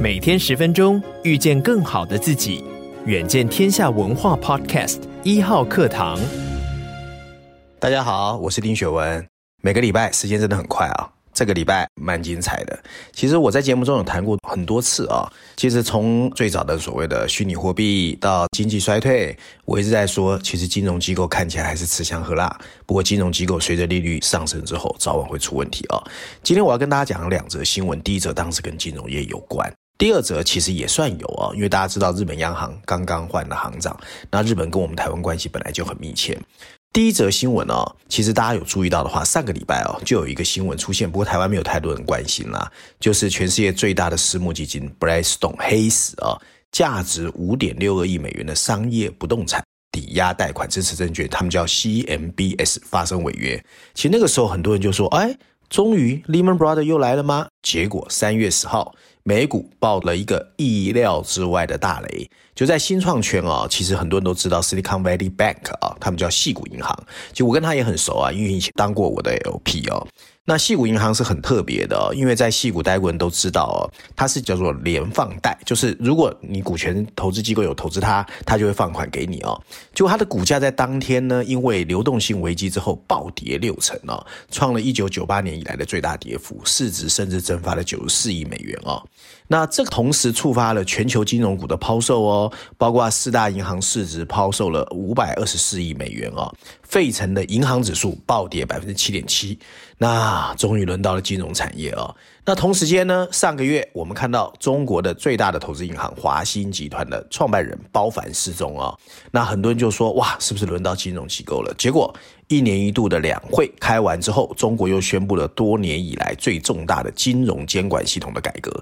每天十分钟，遇见更好的自己。远见天下文化 Podcast 一号课堂。大家好，我是丁雪文。每个礼拜时间真的很快啊。这个礼拜蛮精彩的。其实我在节目中有谈过很多次啊。其实从最早的所谓的虚拟货币到经济衰退，我一直在说，其实金融机构看起来还是吃香喝辣。不过金融机构随着利率上升之后，早晚会出问题啊。今天我要跟大家讲两则新闻，第一则当时跟金融业有关，第二则其实也算有啊，因为大家知道日本央行刚刚换了行长，那日本跟我们台湾关系本来就很密切。第一则新闻哦，其实大家有注意到的话，上个礼拜哦就有一个新闻出现，不过台湾没有太多人关心啦，就是全世界最大的私募基金 b r a s t o n e 黑石啊，价值五点六二亿美元的商业不动产抵押贷款支持证券，他们叫 CMBS 发生违约。其实那个时候很多人就说，哎，终于 Lehman Brothers 又来了吗？结果三月十号。美股爆了一个意料之外的大雷，就在新创圈啊，其实很多人都知道 Silicon Valley Bank 啊，他们叫细谷银行，就我跟他也很熟啊，因为以前当过我的 LP 哦。那矽谷银行是很特别的，因为在矽谷待过人都知道哦，它是叫做连放贷，就是如果你股权投资机构有投资它，它就会放款给你哦。结果它的股价在当天呢，因为流动性危机之后暴跌六成哦，创了一九九八年以来的最大跌幅，市值甚至蒸发了九十四亿美元哦。那这个同时触发了全球金融股的抛售哦，包括四大银行市值抛售了五百二十四亿美元哦。费城的银行指数暴跌百分之七点七，那终于轮到了金融产业哦。那同时间呢，上个月我们看到中国的最大的投资银行华兴集团的创办人包凡失踪哦。那很多人就说哇，是不是轮到金融机构了？结果一年一度的两会开完之后，中国又宣布了多年以来最重大的金融监管系统的改革。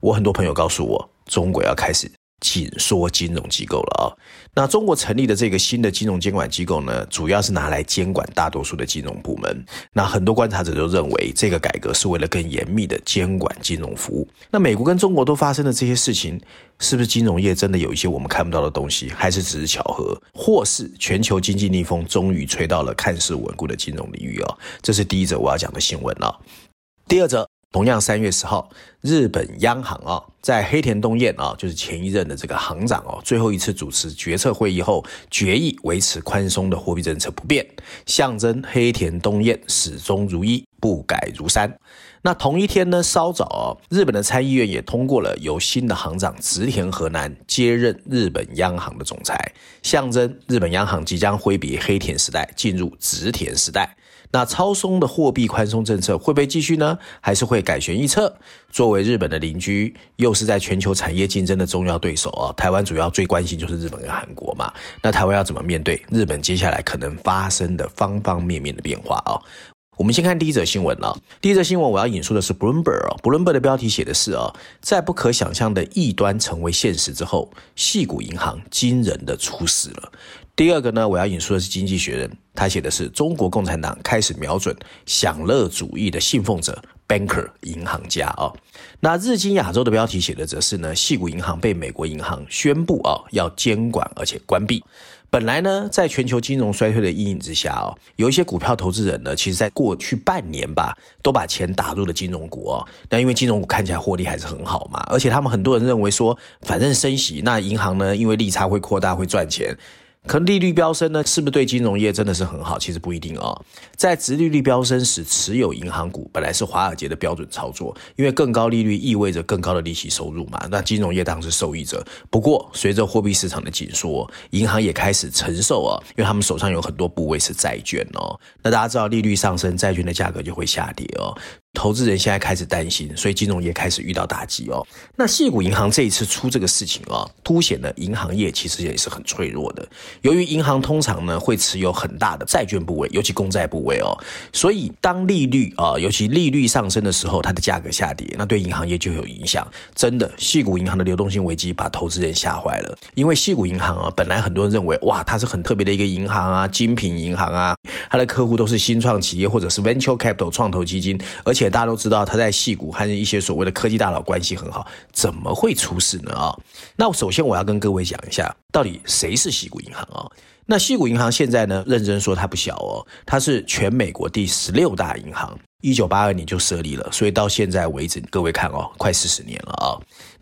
我很多朋友告诉我，中国要开始。紧缩金融机构了啊、哦，那中国成立的这个新的金融监管机构呢，主要是拿来监管大多数的金融部门。那很多观察者都认为，这个改革是为了更严密的监管金融服务。那美国跟中国都发生了这些事情，是不是金融业真的有一些我们看不到的东西，还是只是巧合，或是全球经济逆风终于吹到了看似稳固的金融领域啊、哦？这是第一则我要讲的新闻啊、哦。第二则。同样三月十号，日本央行啊，在黑田东彦啊，就是前一任的这个行长哦，最后一次主持决策会议后，决议维持宽松的货币政策不变，象征黑田东彦始终如一，不改如山。那同一天呢，稍早哦，日本的参议院也通过了由新的行长植田和男接任日本央行的总裁，象征日本央行即将挥别黑田时代，进入植田时代。那超松的货币宽松政策会不会继续呢？还是会改弦易辙？作为日本的邻居，又是在全球产业竞争的重要对手啊，台湾主要最关心就是日本跟韩国嘛。那台湾要怎么面对日本接下来可能发生的方方面面的变化啊？我们先看第一则新闻啊。第一则新闻我要引述的是 Bloomberg 啊，Bloomberg 的标题写的是啊，在不可想象的异端成为现实之后，细谷银行惊人的出事了。第二个呢，我要引述的是《经济学人》，他写的是中国共产党开始瞄准享乐主义的信奉者 banker 银行家、哦。那日经亚洲的标题写的则是呢，矽谷银行被美国银行宣布啊、哦、要监管而且关闭。本来呢，在全球金融衰退的阴影之下哦，有一些股票投资人呢，其实在过去半年吧，都把钱打入了金融股哦。那因为金融股看起来获利还是很好嘛，而且他们很多人认为说，反正升息，那银行呢，因为利差会扩大，会赚钱。可利率飙升呢，是不是对金融业真的是很好？其实不一定哦。在殖利率飙升时，持有银行股本来是华尔街的标准操作，因为更高利率意味着更高的利息收入嘛。那金融业当然是受益者。不过，随着货币市场的紧缩，银行也开始承受啊，因为他们手上有很多部位是债券哦。那大家知道，利率上升，债券的价格就会下跌哦。投资人现在开始担心，所以金融业开始遇到打击哦。那矽谷银行这一次出这个事情啊，凸显了银行业其实也是很脆弱的。由于银行通常呢会持有很大的债券部位，尤其公债部位哦，所以当利率啊，尤其利率上升的时候，它的价格下跌，那对银行业就有影响。真的，矽谷银行的流动性危机把投资人吓坏了。因为矽谷银行啊，本来很多人认为哇，它是很特别的一个银行啊，精品银行啊，它的客户都是新创企业或者是 venture capital 创投基金，而且。大家都知道他在戏谷和一些所谓的科技大佬关系很好，怎么会出事呢？啊，那首先我要跟各位讲一下，到底谁是西谷银行啊？那西谷银行现在呢，认真说它不小哦，它是全美国第十六大银行，一九八二年就设立了，所以到现在为止，各位看哦，快四十年了啊、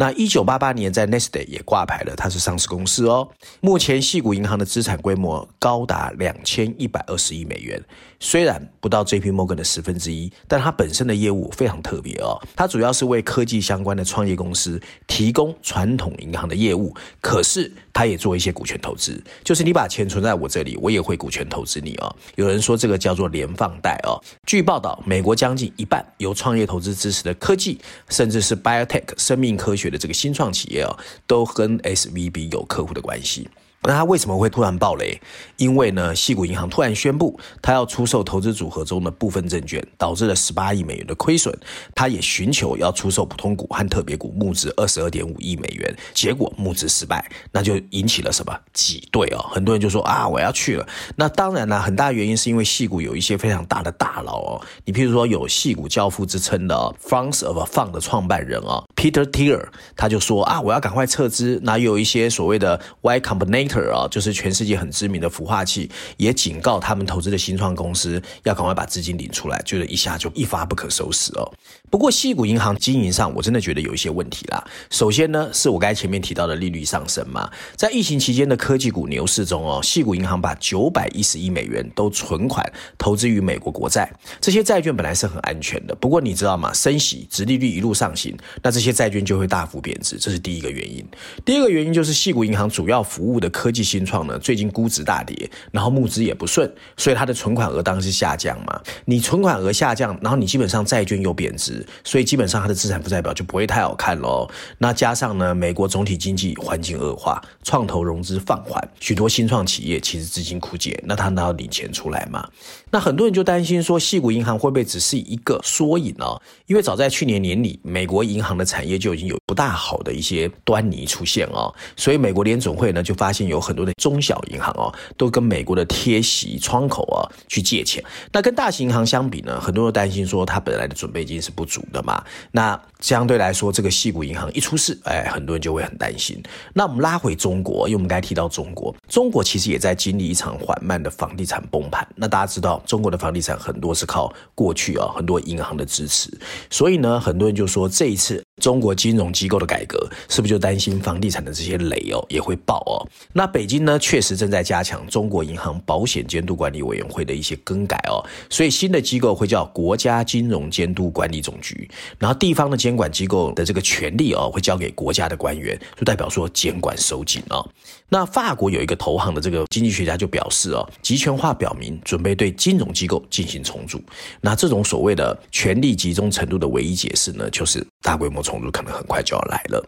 那一九八八年在 Nasdaq 也挂牌了，它是上市公司哦。目前矽谷银行的资产规模高达两千一百二十亿美元，虽然不到 JP Morgan 的十分之一，但它本身的业务非常特别哦。它主要是为科技相关的创业公司提供传统银行的业务，可是它也做一些股权投资，就是你把钱存在我这里，我也会股权投资你哦。有人说这个叫做连放贷哦。据报道，美国将近一半由创业投资支持的科技，甚至是 Biotech 生命科学的这个新创企业啊，都跟 SVB 有客户的关系。那他为什么会突然爆雷？因为呢，矽谷银行突然宣布，他要出售投资组合中的部分证券，导致了十八亿美元的亏损。他也寻求要出售普通股和特别股，募资二十二点五亿美元，结果募资失败，那就引起了什么挤兑哦？很多人就说啊，我要去了。那当然呢，很大原因是因为矽谷有一些非常大的大佬哦，你譬如说有矽谷教父之称的 Funds of a Fund 的创办人啊，Peter Thiel，他就说啊，我要赶快撤资。那有一些所谓的 Y Combinator。啊，就是全世界很知名的孵化器，也警告他们投资的新创公司要赶快把资金领出来，就是一下就一发不可收拾哦。不过，矽谷银行经营上，我真的觉得有一些问题啦。首先呢，是我刚才前面提到的利率上升嘛，在疫情期间的科技股牛市中哦，矽谷银行把九百一十亿美元都存款投资于美国国债，这些债券本来是很安全的。不过你知道吗？升息，殖利率一路上行，那这些债券就会大幅贬值，这是第一个原因。第二个原因就是矽谷银行主要服务的科技新创呢，最近估值大跌，然后募资也不顺，所以它的存款额当然是下降嘛。你存款额下降，然后你基本上债券又贬值。所以基本上它的资产负债表就不会太好看喽。那加上呢，美国总体经济环境恶化，创投融资放缓，许多新创企业其实资金枯竭，那他哪有领钱出来嘛？那很多人就担心说，矽谷银行会不会只是一个缩影哦？因为早在去年年底，美国银行的产业就已经有不大好的一些端倪出现哦。所以美国联总会呢就发现有很多的中小银行哦，都跟美国的贴息窗口啊去借钱。那跟大型银行相比呢，很多人担心说，它本来的准备金是不足的嘛。那相对来说，这个矽谷银行一出事，哎，很多人就会很担心。那我们拉回中国，因为我们刚才提到中国，中国其实也在经历一场缓慢的房地产崩盘。那大家知道。中国的房地产很多是靠过去啊，很多银行的支持，所以呢，很多人就说这一次中国金融机构的改革，是不是就担心房地产的这些雷哦也会爆哦？那北京呢，确实正在加强中国银行保险监督管理委员会的一些更改哦，所以新的机构会叫国家金融监督管理总局，然后地方的监管机构的这个权力哦，会交给国家的官员，就代表说监管收紧哦。那法国有一个投行的这个经济学家就表示哦，集权化表明准备对金金融机构进行重组。那这种所谓的权力集中程度的唯一解释呢，就是大规模重组可能很快就要来了。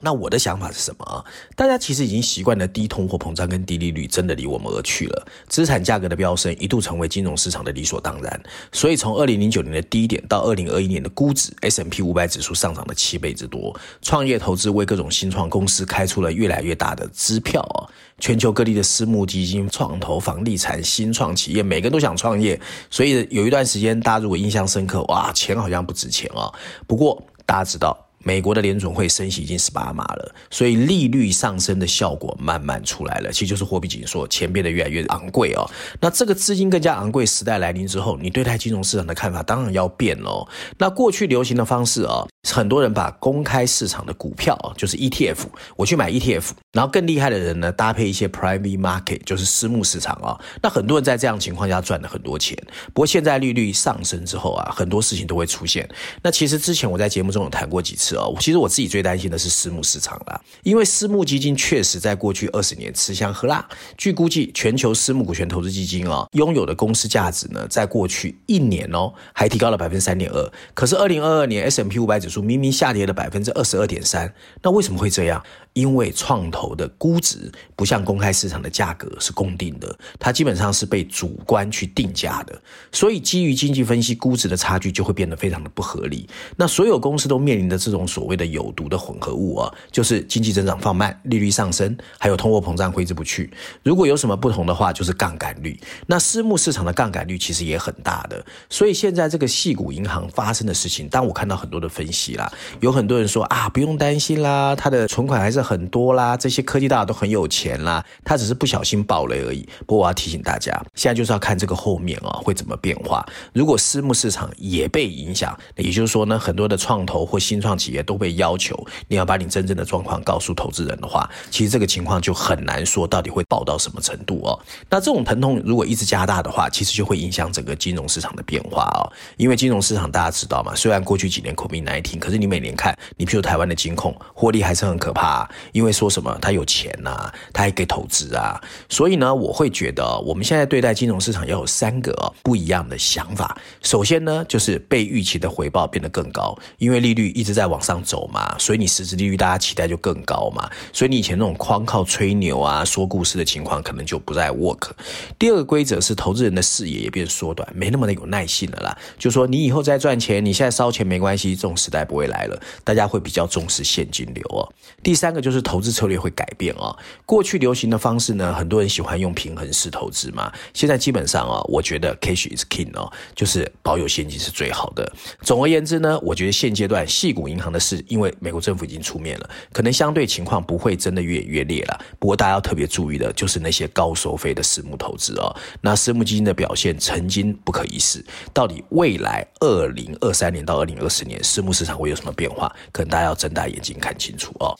那我的想法是什么啊？大家其实已经习惯了低通货膨胀跟低利率，真的离我们而去了。资产价格的飙升一度成为金融市场的理所当然。所以从二零零九年的低点到二零二一年的估值，S M P 五百指数上涨了七倍之多。创业投资为各种新创公司开出了越来越大的支票啊！全球各地的私募基金、创投、房地产、新创企业，每个人都想创业。所以有一段时间，大家如果印象深刻，哇，钱好像不值钱啊。不过大家知道。美国的联准会升息已经十八码了，所以利率上升的效果慢慢出来了，其实就是货币紧缩，钱变得越来越昂贵哦。那这个资金更加昂贵时代来临之后，你对待金融市场的看法当然要变喽。那过去流行的方式啊，很多人把公开市场的股票啊，就是 ETF，我去买 ETF，然后更厉害的人呢，搭配一些 private market，就是私募市场啊。那很多人在这样情况下赚了很多钱。不过现在利率上升之后啊，很多事情都会出现。那其实之前我在节目中有谈过几次。其实我自己最担心的是私募市场啦，因为私募基金确实在过去二十年吃香喝辣。据估计，全球私募股权投资基金啊，拥有的公司价值呢，在过去一年哦，还提高了百分之三点二。可是二零二二年 S M P 五百指数明明下跌了百分之二十二点三，那为什么会这样？因为创投的估值不像公开市场的价格是公定的，它基本上是被主观去定价的，所以基于经济分析估值的差距就会变得非常的不合理。那所有公司都面临的这种。所谓的有毒的混合物啊，就是经济增长放慢、利率上升，还有通货膨胀挥之不去。如果有什么不同的话，就是杠杆率。那私募市场的杠杆率其实也很大的，所以现在这个细股银行发生的事情，当我看到很多的分析啦，有很多人说啊，不用担心啦，他的存款还是很多啦，这些科技大佬都很有钱啦，他只是不小心爆雷而已。不过我要提醒大家，现在就是要看这个后面啊会怎么变化。如果私募市场也被影响，也就是说呢，很多的创投或新创企业都被要求你要把你真正的状况告诉投资人的话，其实这个情况就很难说到底会爆到什么程度哦。那这种疼痛如果一直加大的话，其实就会影响整个金融市场的变化哦。因为金融市场大家知道嘛，虽然过去几年 COVID-19，可是你每年看，你譬如台湾的金控获利还是很可怕，因为说什么他有钱呐，他还可以投资啊，所以呢，我会觉得我们现在对待金融市场要有三个不一样的想法。首先呢，就是被预期的回报变得更高，因为利率一直在往上走嘛，所以你实质利率大家期待就更高嘛，所以你以前那种光靠吹牛啊、说故事的情况可能就不再 work。第二个规则是投资人的视野也变缩短，没那么的有耐性了啦。就说你以后再赚钱，你现在烧钱没关系，这种时代不会来了，大家会比较重视现金流哦。第三个就是投资策略会改变哦。过去流行的方式呢，很多人喜欢用平衡式投资嘛，现在基本上哦，我觉得 cash is king 哦，就是保有现金是最好的。总而言之呢，我觉得现阶段细谷银行的事，因为美国政府已经出面了，可能相对情况不会真的越演越烈了。不过大家要特别注意的就是那些高收费的私募投资哦。那私募基金的表现曾经不可一世，到底未来二零二三年到二零二四年私募市场会有什么变化？可能大家要睁大眼睛看清楚哦。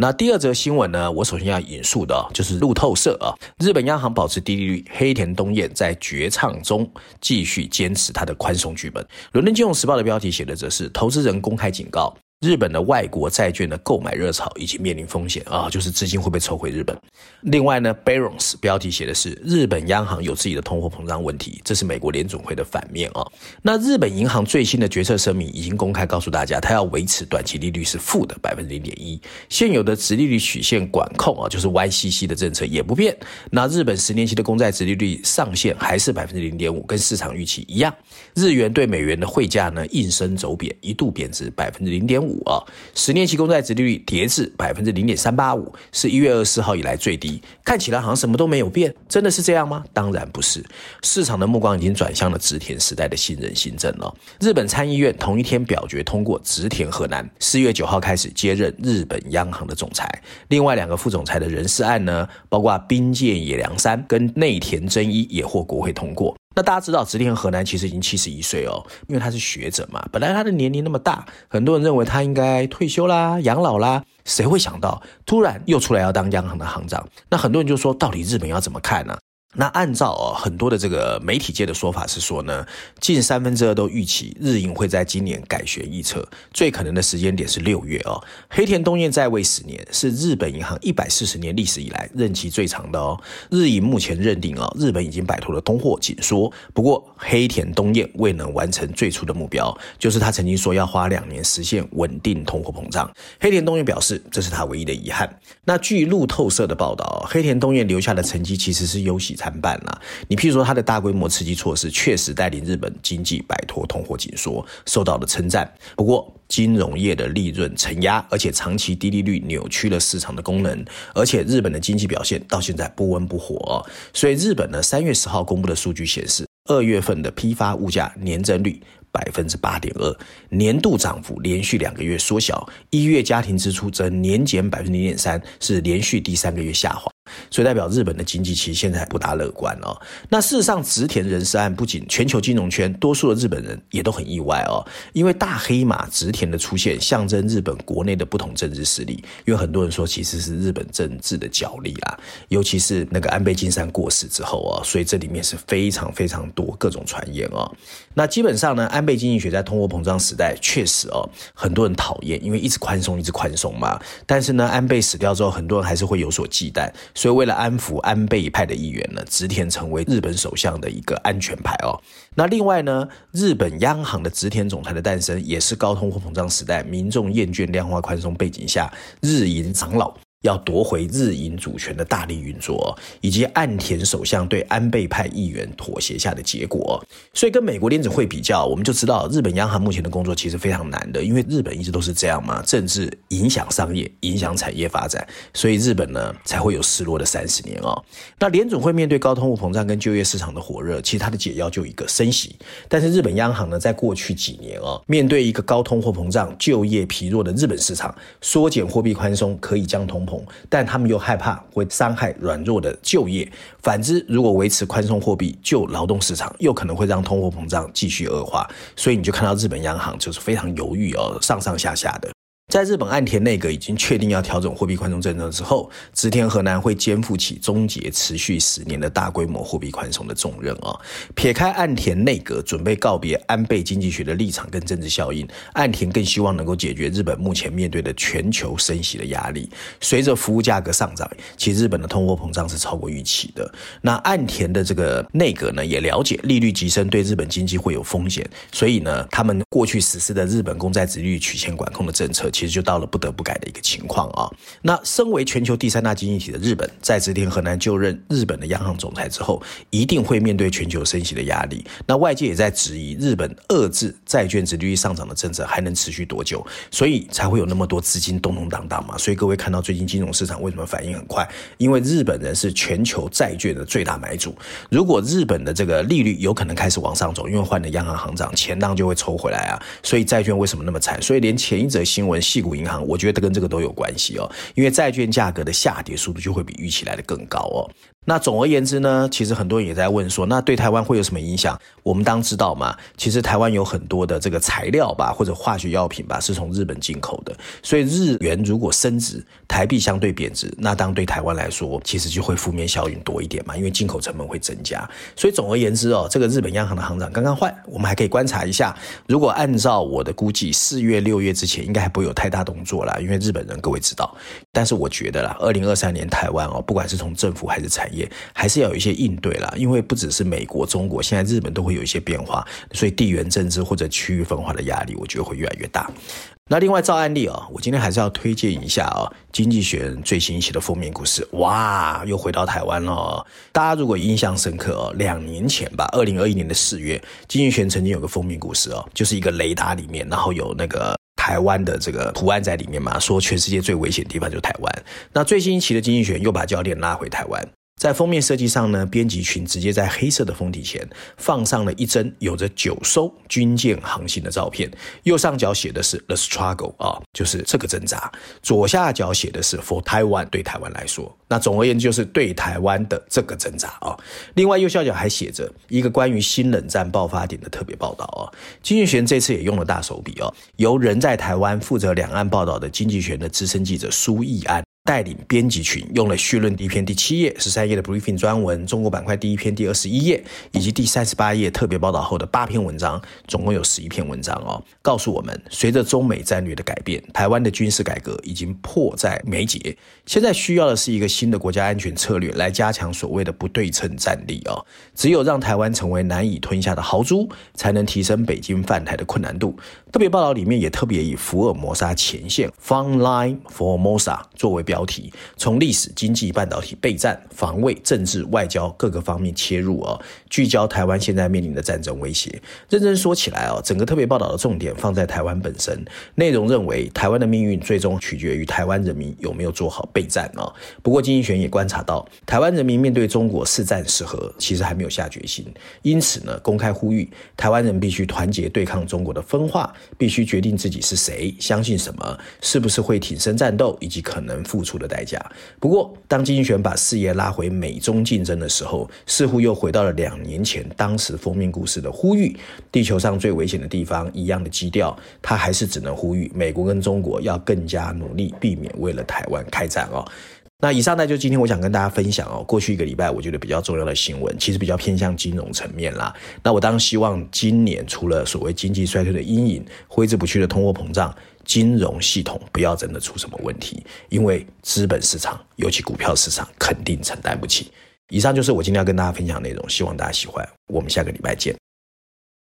那第二则新闻呢，我首先要引述的就是路透社啊，日本央行保持低利率，黑田东彦在绝唱中继续坚持他的宽松剧本。伦敦金融时报的标题写的则是投资人公开警告。日本的外国债券的购买热潮已经面临风险啊，就是资金会被抽回日本。另外呢，Barons 标题写的是日本央行有自己的通货膨胀问题，这是美国联总会的反面啊。那日本银行最新的决策声明已经公开告诉大家，它要维持短期利率是负的百分之零点一，现有的直利率曲线管控啊，就是 YCC 的政策也不变。那日本十年期的公债直利率上限还是百分之零点五，跟市场预期一样。日元对美元的汇价呢，应声走贬，一度贬值百分之零点五。五啊，十年期公债殖利率跌至百分之零点三八五，是一月二十四号以来最低。看起来好像什么都没有变，真的是这样吗？当然不是，市场的目光已经转向了植田时代的新人新政了。日本参议院同一天表决通过植田和男四月九号开始接任日本央行的总裁。另外两个副总裁的人事案呢，包括滨见野良山跟内田真一也获国会通过。那大家知道，直田和男其实已经七十一岁哦，因为他是学者嘛。本来他的年龄那么大，很多人认为他应该退休啦、养老啦。谁会想到，突然又出来要当央行的行长？那很多人就说，到底日本要怎么看呢？那按照哦很多的这个媒体界的说法是说呢，近三分之二都预期日银会在今年改弦易辙，最可能的时间点是六月哦。黑田东彦在位十年，是日本银行一百四十年历史以来任期最长的哦。日银目前认定哦，日本已经摆脱了通货紧缩，不过黑田东彦未能完成最初的目标，就是他曾经说要花两年实现稳定通货膨胀。黑田东彦表示，这是他唯一的遗憾。那据路透社的报道，黑田东彦留下的成绩其实是忧喜参半了。你譬如说，他的大规模刺激措施确实带领日本经济摆脱通货紧缩，受到了称赞。不过，金融业的利润承压，而且长期低利率扭曲了市场的功能，而且日本的经济表现到现在不温不火。所以，日本呢，三月十号公布的数据显示，二月份的批发物价年增率百分之八点二，年度涨幅连续两个月缩小，一月家庭支出则年减百分之零点三，是连续第三个月下滑。所以代表日本的经济其实现在还不大乐观哦。那事实上，植田人事案不仅全球金融圈多数的日本人也都很意外哦，因为大黑马植田的出现，象征日本国内的不同政治势力。因为很多人说，其实是日本政治的角力啊，尤其是那个安倍晋三过世之后哦，所以这里面是非常非常多各种传言哦。那基本上呢，安倍经济学在通货膨胀时代确实哦，很多人讨厌，因为一直宽松，一直宽松嘛。但是呢，安倍死掉之后，很多人还是会有所忌惮。所以，为了安抚安倍派的议员呢，植田成为日本首相的一个安全牌哦。那另外呢，日本央行的植田总裁的诞生，也是高通货膨胀时代民众厌倦量化宽松背景下日银长老要夺回日营主权的大力运作，以及岸田首相对安倍派议员妥协下的结果。所以跟美国联准会比较，我们就知道日本央行目前的工作其实非常难的，因为日本一直都是这样嘛，政治影响商业，影响产业发展，所以日本呢才会有失落的三十年哦。那联准会面对高通货膨胀跟就业市场的火热，其实它的解药就一个升息。但是日本央行呢，在过去几年哦，面对一个高通货膨胀、就业疲弱的日本市场，缩减货币宽松可以将通但他们又害怕会伤害软弱的就业，反之，如果维持宽松货币就劳动市场，又可能会让通货膨胀继续恶化，所以你就看到日本央行就是非常犹豫哦，上上下下的。在日本岸田内阁已经确定要调整货币宽松政策之后，植田和南会肩负起终结持续十年的大规模货币宽松的重任啊。撇开岸田内阁准备告别安倍经济学的立场跟政治效应，岸田更希望能够解决日本目前面对的全球升息的压力。随着服务价格上涨，其实日本的通货膨胀是超过预期的。那岸田的这个内阁呢，也了解利率急升对日本经济会有风险，所以呢，他们过去实施的日本公债殖率曲线管控的政策。其实就到了不得不改的一个情况啊。那身为全球第三大经济体的日本，在植田河南就任日本的央行总裁之后，一定会面对全球升息的压力。那外界也在质疑日本遏制债券殖利率上涨的政策还能持续多久，所以才会有那么多资金动动荡荡嘛。所以各位看到最近金融市场为什么反应很快？因为日本人是全球债券的最大买主。如果日本的这个利率有可能开始往上走，因为换了央行行长，钱当就会抽回来啊。所以债券为什么那么惨？所以连前一则新闻。屁股银行，我觉得跟这个都有关系哦，因为债券价格的下跌速度就会比预期来的更高哦。那总而言之呢，其实很多人也在问说，那对台湾会有什么影响？我们当知道嘛，其实台湾有很多的这个材料吧，或者化学药品吧，是从日本进口的。所以日元如果升值，台币相对贬值，那当对台湾来说，其实就会负面效应多一点嘛，因为进口成本会增加。所以总而言之哦，这个日本央行的行长刚刚换，我们还可以观察一下。如果按照我的估计，四月、六月之前应该还不会有太大动作啦，因为日本人各位知道。但是我觉得啦，二零二三年台湾哦，不管是从政府还是产业，还是要有一些应对啦，因为不只是美国、中国，现在日本都会有一些变化，所以地缘政治或者区域分化的压力，我觉得会越来越大。那另外照案例啊，我今天还是要推荐一下啊，《经济学人》最新一期的封面故事，哇，又回到台湾了。大家如果印象深刻哦，两年前吧，二零二一年的四月，《经济学人》曾经有个封面故事哦，就是一个雷达里面，然后有那个。台湾的这个图案在里面嘛，说全世界最危险的地方就是台湾。那最新一期的经济学人又把焦点拉回台湾。在封面设计上呢，编辑群直接在黑色的封底前放上了一帧有着九艘军舰航行的照片。右上角写的是 The Struggle 啊，就是这个挣扎。左下角写的是 For Taiwan，对台湾来说。那总而言之就是对台湾的这个挣扎啊。另外右下角还写着一个关于新冷战爆发点的特别报道啊。经济学人这次也用了大手笔哦，由人在台湾负责两岸报道的经济学的资深记者苏义安。带领编辑群用了序论第一篇第七页、十三页的 briefing 专文，中国板块第一篇第二十一页，以及第三十八页特别报道后的八篇文章，总共有十一篇文章哦，告诉我们，随着中美战略的改变，台湾的军事改革已经迫在眉睫，现在需要的是一个新的国家安全策略来加强所谓的不对称战力哦。只有让台湾成为难以吞下的豪猪，才能提升北京犯台的困难度。特别报道里面也特别以福尔摩沙前线 （Front Line Formosa） 作为标。标题从历史、经济、半导体、备战、防卫、政治、外交各个方面切入哦，聚焦台湾现在面临的战争威胁。认真说起来哦，整个特别报道的重点放在台湾本身，内容认为台湾的命运最终取决于台湾人民有没有做好备战啊。不过经济学也观察到，台湾人民面对中国是战是和，其实还没有下决心。因此呢，公开呼吁台湾人必须团结对抗中国的分化，必须决定自己是谁，相信什么，是不是会挺身战斗，以及可能付出。的代价。不过，当经济学把视野拉回美中竞争的时候，似乎又回到了两年前当时封面故事的呼吁：地球上最危险的地方一样的基调。他还是只能呼吁美国跟中国要更加努力，避免为了台湾开战哦。那以上呢，就今天我想跟大家分享哦，过去一个礼拜我觉得比较重要的新闻，其实比较偏向金融层面啦。那我当然希望今年除了所谓经济衰退的阴影，挥之不去的通货膨胀。金融系统不要真的出什么问题，因为资本市场，尤其股票市场，肯定承担不起。以上就是我今天要跟大家分享的内容，希望大家喜欢。我们下个礼拜见。